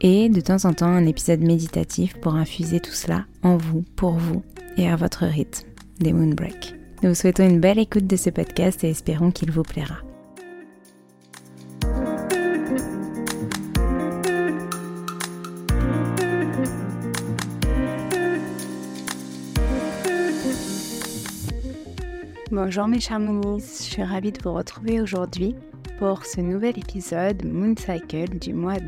et de temps en temps un épisode méditatif pour infuser tout cela en vous, pour vous et à votre rythme, des Moon Break. Nous vous souhaitons une belle écoute de ce podcast et espérons qu'il vous plaira. Bonjour mes chers Moonies, je suis ravie de vous retrouver aujourd'hui pour ce nouvel épisode Moon Cycle du mois.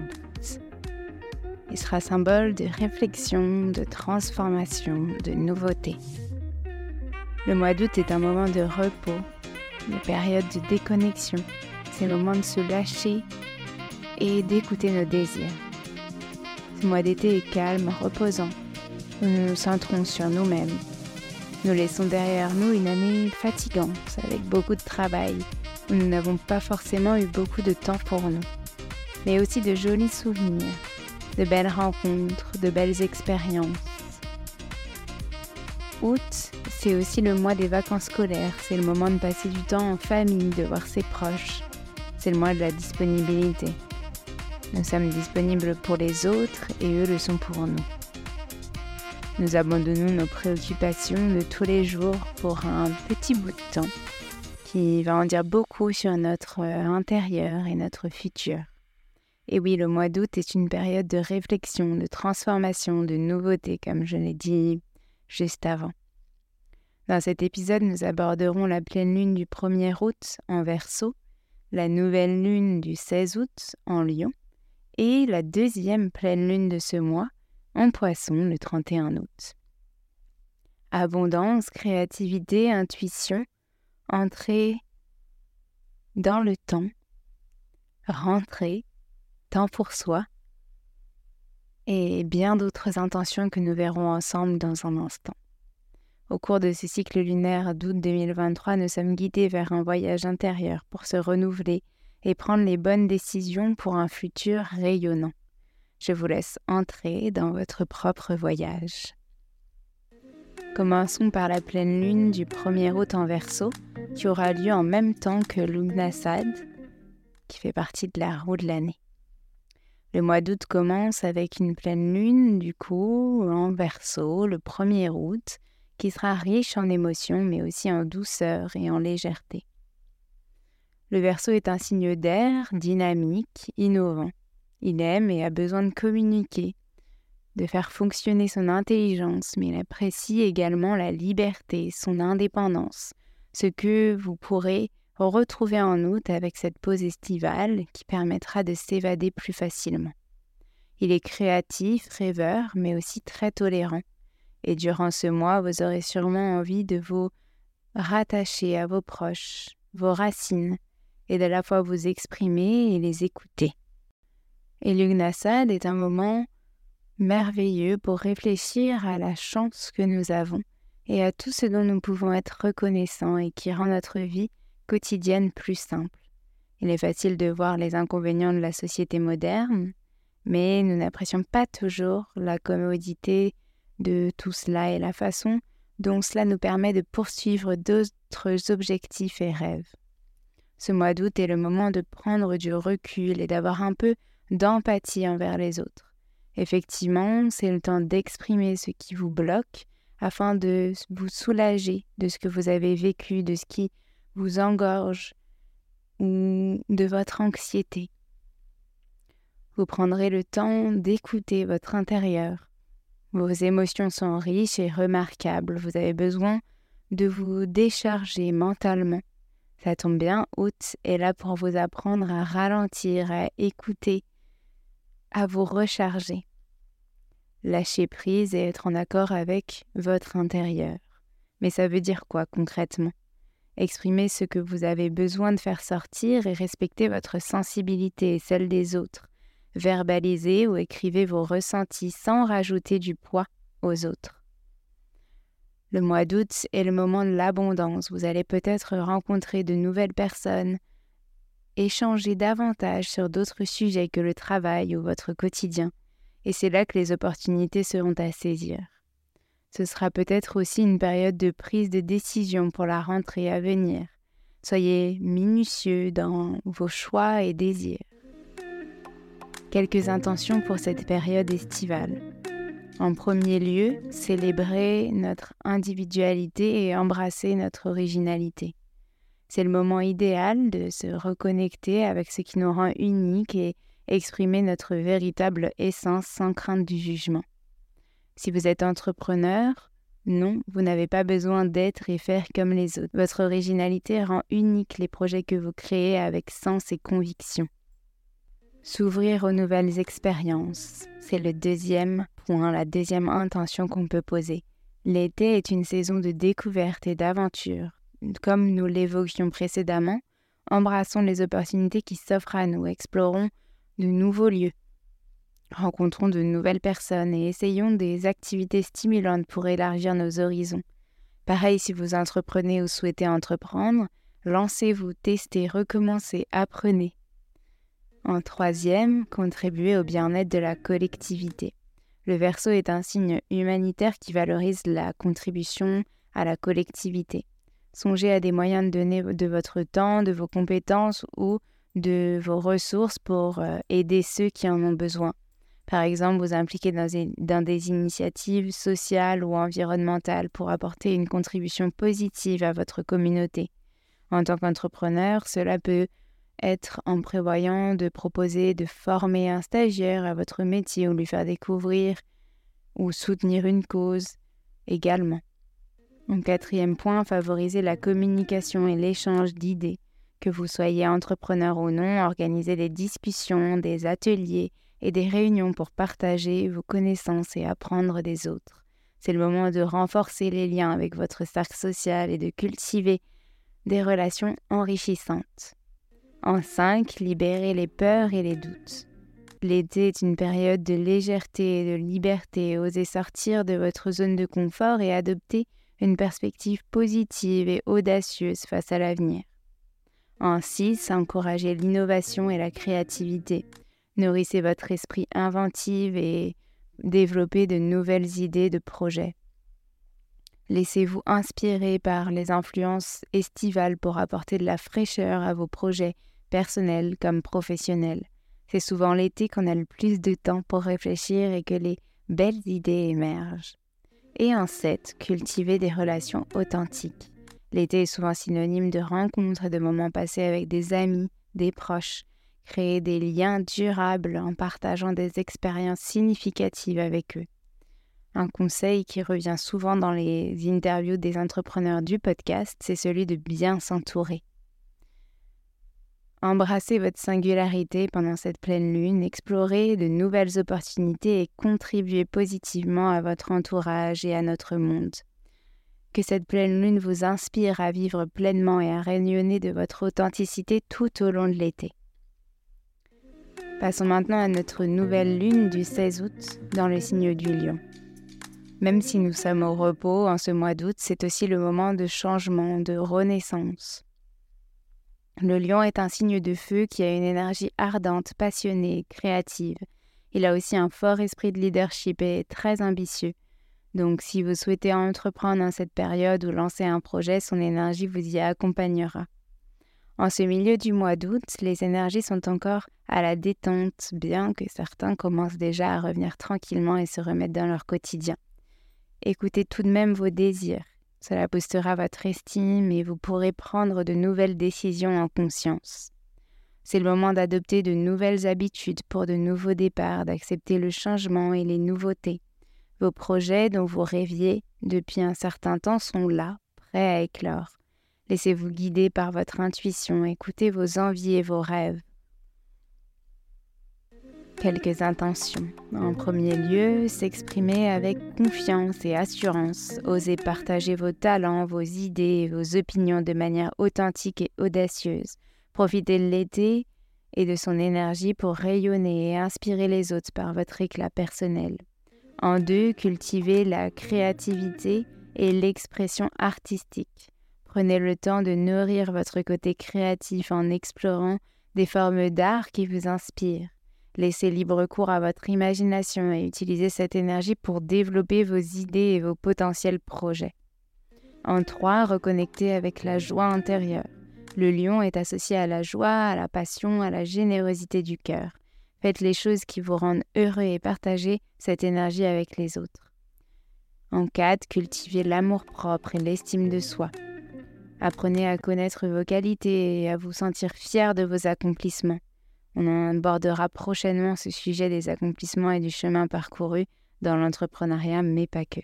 Il sera symbole de réflexion, de transformation, de nouveauté. Le mois d'août est un moment de repos, une période de déconnexion. C'est le moment de se lâcher et d'écouter nos désirs. Ce mois d'été est calme, reposant. Nous nous centrons sur nous-mêmes nous laissons derrière nous une année fatigante, avec beaucoup de travail, nous n'avons pas forcément eu beaucoup de temps pour nous, mais aussi de jolis souvenirs, de belles rencontres, de belles expériences. Août, c'est aussi le mois des vacances scolaires, c'est le moment de passer du temps en famille, de voir ses proches, c'est le mois de la disponibilité. Nous sommes disponibles pour les autres et eux le sont pour nous. Nous abandonnons nos préoccupations de tous les jours pour un petit bout de temps qui va en dire beaucoup sur notre euh, intérieur et notre futur. Et oui, le mois d'août est une période de réflexion, de transformation, de nouveauté, comme je l'ai dit juste avant. Dans cet épisode, nous aborderons la pleine lune du 1er août en Verseau, la nouvelle lune du 16 août en Lion et la deuxième pleine lune de ce mois en poisson le 31 août. Abondance, créativité, intuition, entrer dans le temps, rentrer temps pour soi et bien d'autres intentions que nous verrons ensemble dans un instant. Au cours de ce cycle lunaire d'août 2023, nous sommes guidés vers un voyage intérieur pour se renouveler et prendre les bonnes décisions pour un futur rayonnant. Je vous laisse entrer dans votre propre voyage. Commençons par la pleine lune du 1er août en Verseau, qui aura lieu en même temps que Lugnasad, qui fait partie de la roue de l'année. Le mois d'août commence avec une pleine lune, du coup, en Verseau, le 1er août, qui sera riche en émotions, mais aussi en douceur et en légèreté. Le Verseau est un signe d'air, dynamique, innovant. Il aime et a besoin de communiquer, de faire fonctionner son intelligence, mais il apprécie également la liberté, son indépendance, ce que vous pourrez retrouver en août avec cette pause estivale qui permettra de s'évader plus facilement. Il est créatif, rêveur, mais aussi très tolérant. Et durant ce mois, vous aurez sûrement envie de vous rattacher à vos proches, vos racines, et de la fois vous exprimer et les écouter. Et l'Ugnasad est un moment merveilleux pour réfléchir à la chance que nous avons et à tout ce dont nous pouvons être reconnaissants et qui rend notre vie quotidienne plus simple. Il est facile de voir les inconvénients de la société moderne, mais nous n'apprécions pas toujours la commodité de tout cela et la façon dont cela nous permet de poursuivre d'autres objectifs et rêves. Ce mois d'août est le moment de prendre du recul et d'avoir un peu d'empathie envers les autres. Effectivement, c'est le temps d'exprimer ce qui vous bloque afin de vous soulager de ce que vous avez vécu, de ce qui vous engorge ou de votre anxiété. Vous prendrez le temps d'écouter votre intérieur. Vos émotions sont riches et remarquables. Vous avez besoin de vous décharger mentalement ça tombe bien, Août est là pour vous apprendre à ralentir, à écouter, à vous recharger. Lâcher prise et être en accord avec votre intérieur. Mais ça veut dire quoi concrètement? Exprimer ce que vous avez besoin de faire sortir et respecter votre sensibilité et celle des autres. Verbalisez ou écrivez vos ressentis sans rajouter du poids aux autres. Le mois d'août est le moment de l'abondance. Vous allez peut-être rencontrer de nouvelles personnes, échanger davantage sur d'autres sujets que le travail ou votre quotidien. Et c'est là que les opportunités seront à saisir. Ce sera peut-être aussi une période de prise de décision pour la rentrée à venir. Soyez minutieux dans vos choix et désirs. Quelques intentions pour cette période estivale. En premier lieu, célébrer notre individualité et embrasser notre originalité. C'est le moment idéal de se reconnecter avec ce qui nous rend uniques et exprimer notre véritable essence sans crainte du jugement. Si vous êtes entrepreneur, non, vous n'avez pas besoin d'être et faire comme les autres. Votre originalité rend unique les projets que vous créez avec sens et conviction. S'ouvrir aux nouvelles expériences, c'est le deuxième point, la deuxième intention qu'on peut poser. L'été est une saison de découverte et d'aventure. Comme nous l'évoquions précédemment, embrassons les opportunités qui s'offrent à nous, explorons de nouveaux lieux, rencontrons de nouvelles personnes et essayons des activités stimulantes pour élargir nos horizons. Pareil si vous entreprenez ou souhaitez entreprendre, lancez-vous, testez, recommencez, apprenez. En troisième, contribuer au bien-être de la collectivité. Le verso est un signe humanitaire qui valorise la contribution à la collectivité. Songez à des moyens de donner de votre temps, de vos compétences ou de vos ressources pour euh, aider ceux qui en ont besoin. Par exemple, vous impliquer dans, des initiatives sociales ou environnementales pour apporter une contribution positive à votre communauté. En tant qu'entrepreneur, cela peut être en prévoyant de proposer de former un stagiaire à votre métier ou lui faire découvrir ou soutenir une cause également. En quatrième point, favoriser la communication et l'échange d'idées. Que vous soyez entrepreneur ou non, organisez des discussions, des ateliers et des réunions pour partager vos connaissances et apprendre des autres. C'est le moment de renforcer les liens avec votre cercle social et de cultiver des relations enrichissantes. En 5, libérez les peurs et les doutes. L'été est une période de légèreté et de liberté. Osez sortir de votre zone de confort et adopter une perspective positive et audacieuse face à l'avenir. En 6, encouragez l'innovation et la créativité. Nourrissez votre esprit inventif et développez de nouvelles idées de projets. Laissez-vous inspirer par les influences estivales pour apporter de la fraîcheur à vos projets personnels comme professionnels. C'est souvent l'été qu'on a le plus de temps pour réfléchir et que les belles idées émergent. Et en 7, cultivez des relations authentiques. L'été est souvent synonyme de rencontres et de moments passés avec des amis, des proches. Créer des liens durables en partageant des expériences significatives avec eux. Un conseil qui revient souvent dans les interviews des entrepreneurs du podcast, c'est celui de bien s'entourer. Embrassez votre singularité pendant cette pleine lune, explorez de nouvelles opportunités et contribuez positivement à votre entourage et à notre monde. Que cette pleine lune vous inspire à vivre pleinement et à rayonner de votre authenticité tout au long de l'été. Passons maintenant à notre nouvelle lune du 16 août dans le signe du lion. Même si nous sommes au repos en ce mois d'août, c'est aussi le moment de changement, de renaissance. Le lion est un signe de feu qui a une énergie ardente, passionnée, créative. Il a aussi un fort esprit de leadership et est très ambitieux. Donc si vous souhaitez entreprendre en cette période ou lancer un projet, son énergie vous y accompagnera. En ce milieu du mois d'août, les énergies sont encore à la détente, bien que certains commencent déjà à revenir tranquillement et se remettre dans leur quotidien. Écoutez tout de même vos désirs. Cela boostera votre estime et vous pourrez prendre de nouvelles décisions en conscience. C'est le moment d'adopter de nouvelles habitudes pour de nouveaux départs, d'accepter le changement et les nouveautés. Vos projets dont vous rêviez depuis un certain temps sont là, prêts à éclore. Laissez-vous guider par votre intuition, écoutez vos envies et vos rêves. Quelques intentions. En premier lieu, s'exprimer avec confiance et assurance. Osez partager vos talents, vos idées et vos opinions de manière authentique et audacieuse. Profitez de l'été et de son énergie pour rayonner et inspirer les autres par votre éclat personnel. En deux, cultivez la créativité et l'expression artistique. Prenez le temps de nourrir votre côté créatif en explorant des formes d'art qui vous inspirent. Laissez libre cours à votre imagination et utilisez cette énergie pour développer vos idées et vos potentiels projets. En trois, reconnectez avec la joie intérieure. Le lion est associé à la joie, à la passion, à la générosité du cœur. Faites les choses qui vous rendent heureux et partagez cette énergie avec les autres. En 4, cultivez l'amour-propre et l'estime de soi. Apprenez à connaître vos qualités et à vous sentir fier de vos accomplissements. On abordera prochainement ce sujet des accomplissements et du chemin parcouru dans l'entrepreneuriat, mais pas que.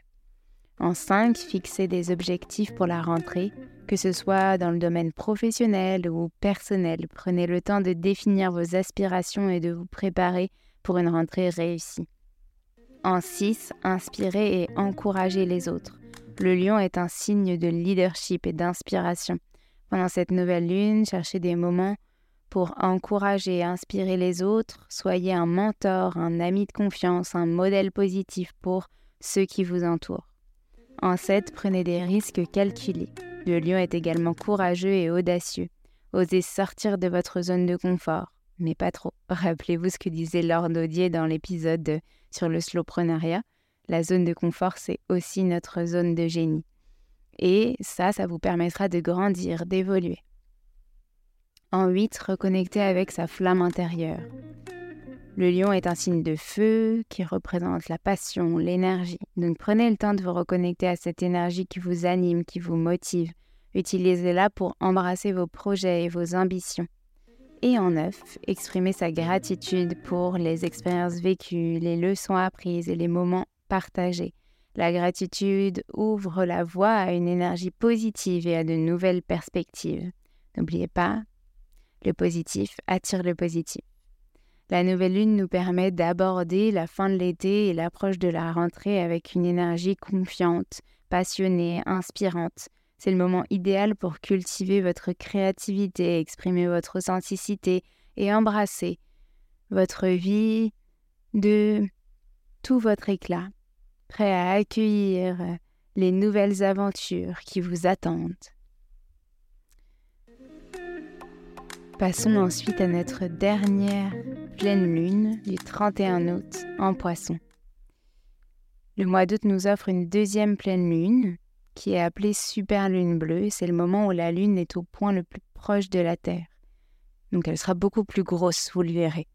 En 5, fixez des objectifs pour la rentrée, que ce soit dans le domaine professionnel ou personnel. Prenez le temps de définir vos aspirations et de vous préparer pour une rentrée réussie. En 6, inspirez et encouragez les autres. Le lion est un signe de leadership et d'inspiration. Pendant cette nouvelle lune, cherchez des moments pour encourager et inspirer les autres. Soyez un mentor, un ami de confiance, un modèle positif pour ceux qui vous entourent. En 7, prenez des risques calculés. Le lion est également courageux et audacieux. Osez sortir de votre zone de confort, mais pas trop. Rappelez-vous ce que disait Lord Odier dans l'épisode sur le slowpreneuriat. La zone de confort, c'est aussi notre zone de génie. Et ça, ça vous permettra de grandir, d'évoluer. En 8, reconnectez avec sa flamme intérieure. Le lion est un signe de feu qui représente la passion, l'énergie. Donc prenez le temps de vous reconnecter à cette énergie qui vous anime, qui vous motive. Utilisez-la pour embrasser vos projets et vos ambitions. Et en neuf, exprimez sa gratitude pour les expériences vécues, les leçons apprises et les moments partagés. La gratitude ouvre la voie à une énergie positive et à de nouvelles perspectives. N'oubliez pas, le positif attire le positif. La nouvelle lune nous permet d'aborder la fin de l'été et l'approche de la rentrée avec une énergie confiante, passionnée, inspirante. C'est le moment idéal pour cultiver votre créativité, exprimer votre authenticité et embrasser votre vie de votre éclat, prêt à accueillir les nouvelles aventures qui vous attendent. Passons ensuite à notre dernière pleine lune du 31 août en poisson. Le mois d'août nous offre une deuxième pleine lune qui est appelée super lune bleue. C'est le moment où la lune est au point le plus proche de la Terre. Donc elle sera beaucoup plus grosse, vous le verrez.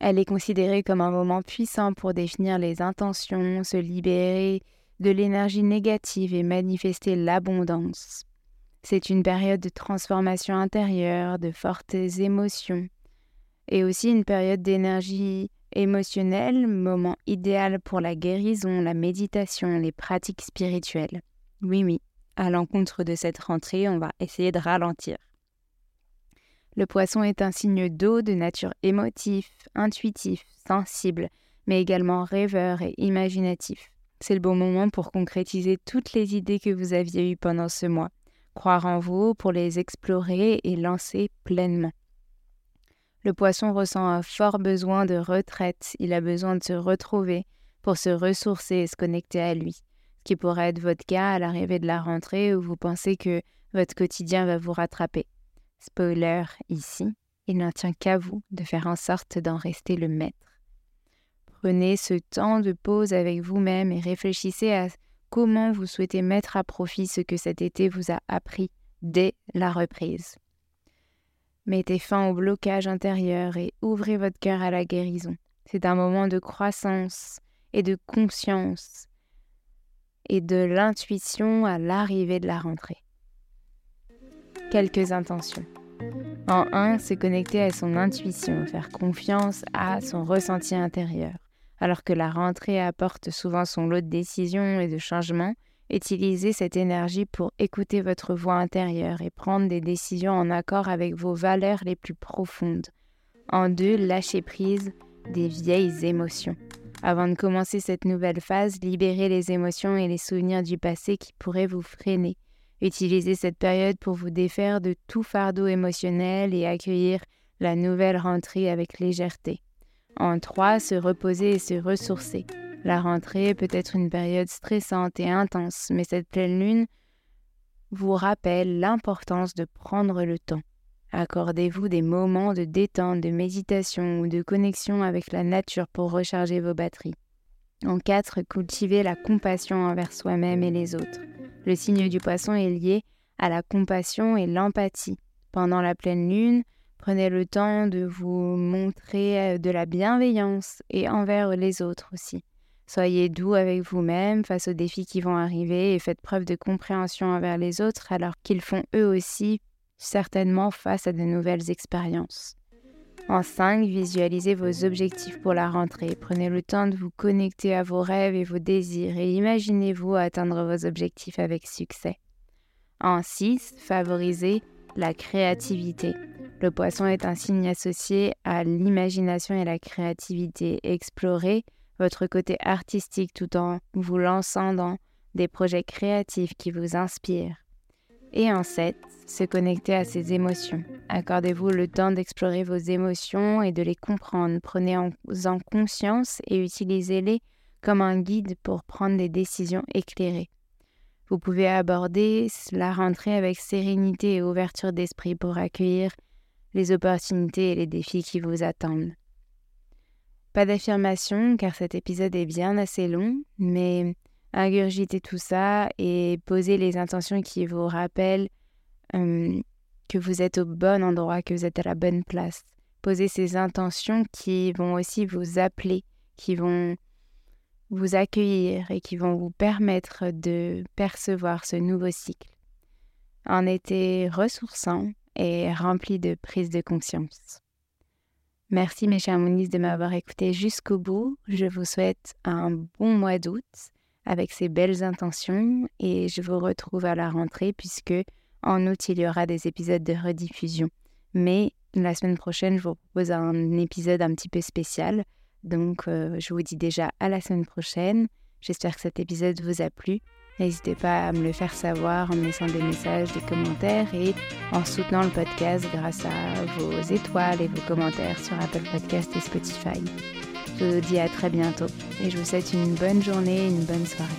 Elle est considérée comme un moment puissant pour définir les intentions, se libérer de l'énergie négative et manifester l'abondance. C'est une période de transformation intérieure, de fortes émotions, et aussi une période d'énergie émotionnelle, moment idéal pour la guérison, la méditation, les pratiques spirituelles. Oui, oui, à l'encontre de cette rentrée, on va essayer de ralentir. Le poisson est un signe d'eau de nature émotif, intuitif, sensible, mais également rêveur et imaginatif. C'est le bon moment pour concrétiser toutes les idées que vous aviez eues pendant ce mois, croire en vous pour les explorer et lancer pleinement. Le poisson ressent un fort besoin de retraite, il a besoin de se retrouver pour se ressourcer et se connecter à lui, ce qui pourrait être votre cas à l'arrivée de la rentrée où vous pensez que votre quotidien va vous rattraper. Spoiler ici, il n'en tient qu'à vous de faire en sorte d'en rester le maître. Prenez ce temps de pause avec vous-même et réfléchissez à comment vous souhaitez mettre à profit ce que cet été vous a appris dès la reprise. Mettez fin au blocage intérieur et ouvrez votre cœur à la guérison. C'est un moment de croissance et de conscience et de l'intuition à l'arrivée de la rentrée. Quelques intentions. En un, se connecter à son intuition, faire confiance à son ressenti intérieur. Alors que la rentrée apporte souvent son lot de décisions et de changements, utilisez cette énergie pour écouter votre voix intérieure et prendre des décisions en accord avec vos valeurs les plus profondes. En deux, lâchez prise des vieilles émotions. Avant de commencer cette nouvelle phase, libérez les émotions et les souvenirs du passé qui pourraient vous freiner. Utilisez cette période pour vous défaire de tout fardeau émotionnel et accueillir la nouvelle rentrée avec légèreté. En trois, se reposer et se ressourcer. La rentrée peut être une période stressante et intense, mais cette pleine lune vous rappelle l'importance de prendre le temps. Accordez-vous des moments de détente, de méditation ou de connexion avec la nature pour recharger vos batteries. En quatre, cultivez la compassion envers soi-même et les autres. Le signe du poisson est lié à la compassion et l'empathie. Pendant la pleine lune, Prenez le temps de vous montrer euh, de la bienveillance et envers les autres aussi. Soyez doux avec vous-même face aux défis qui vont arriver et faites preuve de compréhension envers les autres alors qu'ils font eux aussi certainement face à de nouvelles expériences. En 5, visualisez vos objectifs pour la rentrée. Prenez le temps de vous connecter à vos rêves et vos désirs et imaginez-vous atteindre vos objectifs avec succès. En 6, favorisez la créativité. Le poisson est un signe associé à l'imagination et la créativité. Explorez votre côté artistique tout en vous lançant dans des projets créatifs qui vous inspirent. Et en 7, se connecter à ses émotions. Accordez-vous le temps d'explorer vos émotions et de les comprendre. Prenez-en conscience et utilisez-les comme un guide pour prendre des décisions éclairées. Vous pouvez aborder la rentrée avec sérénité et ouverture d'esprit pour accueillir les opportunités et les défis qui vous attendent. Pas d'affirmation car cet épisode est bien assez long, mais ingurgitez tout ça et posez les intentions qui vous rappellent que vous êtes au bon endroit, que vous êtes à la bonne place. Posez ces intentions qui vont aussi vous appeler, qui vont vous accueillir et qui vont vous permettre de percevoir ce nouveau cycle. Un été ressourçant, et rempli de prise de conscience. Merci mes chers Moniz de m'avoir écouté jusqu'au bout. Je vous souhaite un bon mois d'août avec ces belles intentions et je vous retrouve à la rentrée puisque en août il y aura des épisodes de rediffusion. Mais la semaine prochaine, je vous propose un épisode un petit peu spécial. Donc euh, je vous dis déjà à la semaine prochaine. J'espère que cet épisode vous a plu N'hésitez pas à me le faire savoir en me laissant des messages, des commentaires et en soutenant le podcast grâce à vos étoiles et vos commentaires sur Apple Podcast et Spotify. Je vous dis à très bientôt et je vous souhaite une bonne journée et une bonne soirée.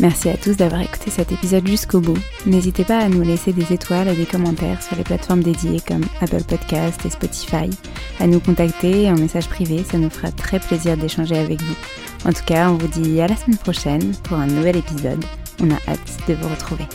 Merci à tous d'avoir écouté cet épisode jusqu'au bout. N'hésitez pas à nous laisser des étoiles et des commentaires sur les plateformes dédiées comme Apple Podcast et Spotify, à nous contacter en message privé, ça nous fera très plaisir d'échanger avec vous. En tout cas, on vous dit à la semaine prochaine pour un nouvel épisode. On a hâte de vous retrouver.